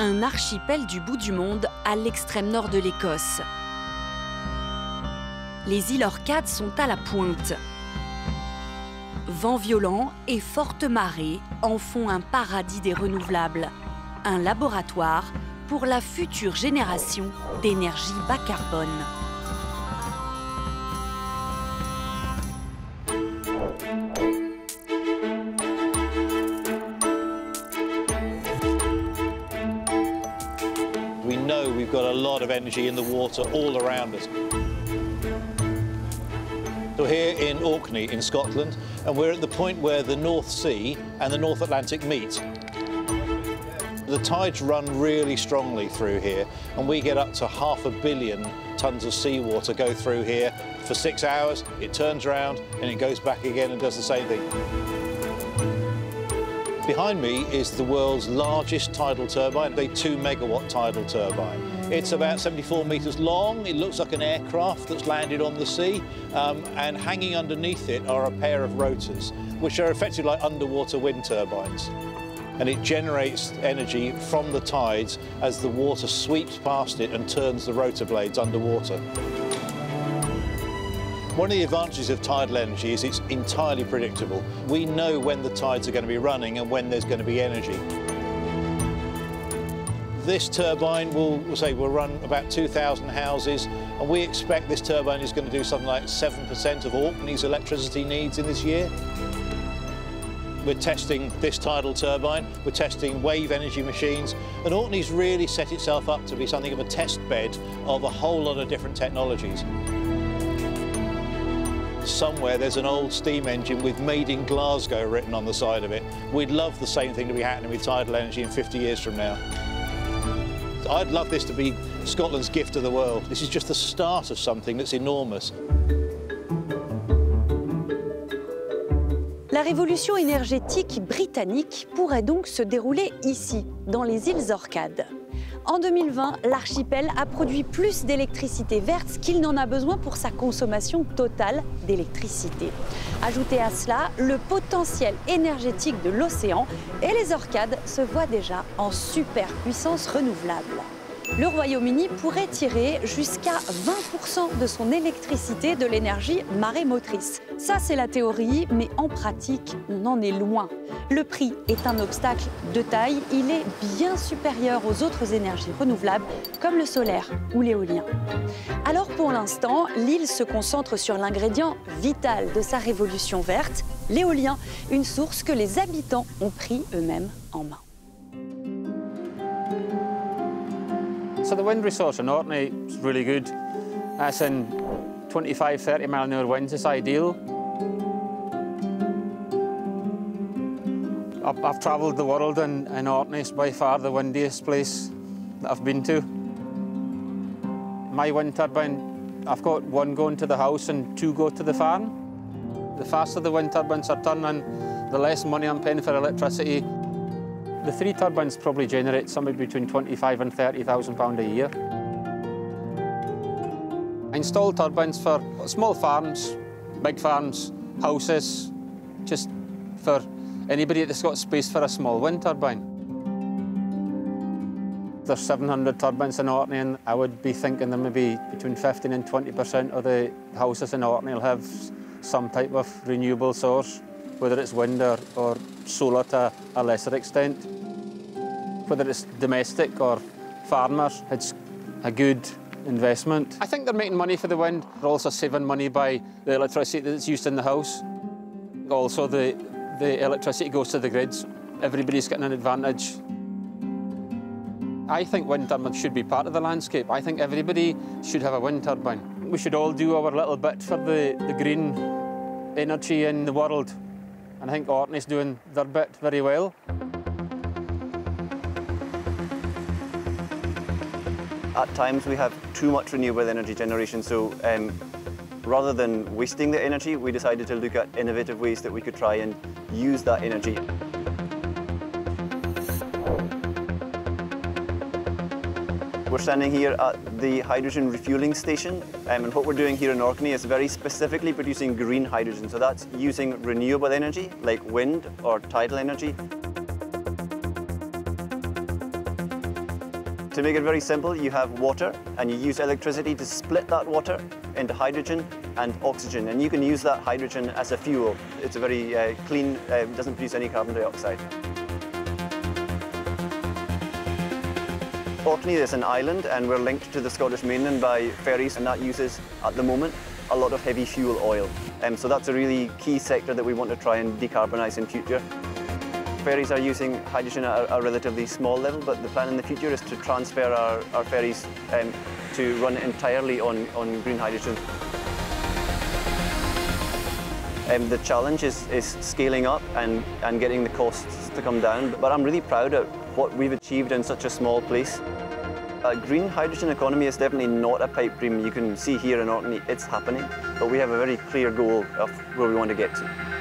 un archipel du bout du monde à l'extrême nord de l'Écosse. Les îles Orcades sont à la pointe. Vents violents et fortes marées en font un paradis des renouvelables, un laboratoire pour la future génération d'énergie bas carbone. We've got a lot of energy in the water all around us. So here in Orkney in Scotland, and we're at the point where the North Sea and the North Atlantic meet. The tides run really strongly through here, and we get up to half a billion tonnes of seawater go through here for six hours. It turns around and it goes back again and does the same thing. Behind me is the world's largest tidal turbine, a 2 megawatt tidal turbine. It's about 74 metres long, it looks like an aircraft that's landed on the sea, um, and hanging underneath it are a pair of rotors, which are effectively like underwater wind turbines. And it generates energy from the tides as the water sweeps past it and turns the rotor blades underwater. One of the advantages of tidal energy is it's entirely predictable. We know when the tides are going to be running and when there's going to be energy. This turbine will, we'll say, will run about 2,000 houses, and we expect this turbine is going to do something like 7% of Orkney's electricity needs in this year. We're testing this tidal turbine, we're testing wave energy machines, and Orkney's really set itself up to be something of a test bed of a whole lot of different technologies somewhere there's an old steam engine with Made in Glasgow written on the side of it. We'd love the same thing to be happening with tidal energy in 50 years from now. I'd love this to be Scotland's gift to the world. This is just the start of something that's enormous. La révolution énergétique britannique pourrait donc se dérouler ici, dans les îles Orcades. En 2020, l'archipel a produit plus d'électricité verte qu'il n'en a besoin pour sa consommation totale d'électricité. Ajoutez à cela le potentiel énergétique de l'océan et les Orcades se voient déjà en superpuissance renouvelable le Royaume-Uni pourrait tirer jusqu'à 20% de son électricité de l'énergie marémotrice. Ça, c'est la théorie, mais en pratique, on en est loin. Le prix est un obstacle de taille. Il est bien supérieur aux autres énergies renouvelables, comme le solaire ou l'éolien. Alors, pour l'instant, l'île se concentre sur l'ingrédient vital de sa révolution verte, l'éolien, une source que les habitants ont pris eux-mêmes en main. So the wind resource in Orkney is really good. That's in 25, 30 mile an hour winds, it's ideal. I've, travelled the world and, and Orkney is by far the windiest place that I've been to. My wind turbine, I've got one going to the house and two go to the farm. The faster the wind turbines are turning, the less money I'm paying for electricity, the three turbines probably generate somewhere between 25 and 30,000 pound a year. I install turbines for small farms, big farms, houses, just for anybody that's got space for a small wind turbine. There's 700 turbines in Orkney and I would be thinking that maybe between 15 and 20% of the houses in Orkney will have some type of renewable source, whether it's wind or, or solar to a lesser extent. Whether it's domestic or farmers, it's a good investment. I think they're making money for the wind. They're also saving money by the electricity that's used in the house. Also, the, the electricity goes to the grids. Everybody's getting an advantage. I think wind turbines should be part of the landscape. I think everybody should have a wind turbine. We should all do our little bit for the, the green energy in the world. And I think Orkney's doing their bit very well. At times we have too much renewable energy generation, so um, rather than wasting the energy, we decided to look at innovative ways that we could try and use that energy. We're standing here at the hydrogen refueling station, um, and what we're doing here in Orkney is very specifically producing green hydrogen. So that's using renewable energy, like wind or tidal energy. To make it very simple, you have water and you use electricity to split that water into hydrogen and oxygen. And you can use that hydrogen as a fuel. It's a very uh, clean, uh, doesn't produce any carbon dioxide. Orkney is an island and we're linked to the Scottish mainland by ferries and that uses, at the moment, a lot of heavy fuel oil. Um, so that's a really key sector that we want to try and decarbonise in future. Ferries are using hydrogen at a, relatively small level, but the plan in the future is to transfer our, our ferries um, to run entirely on, on green hydrogen. Um, the challenge is, is scaling up and, and getting the costs to come down, but I'm really proud of what we've achieved in such a small place. A green hydrogen economy is definitely not a pipe dream you can see here in Orkney. It's happening, but we have a very clear goal of where we want to get to.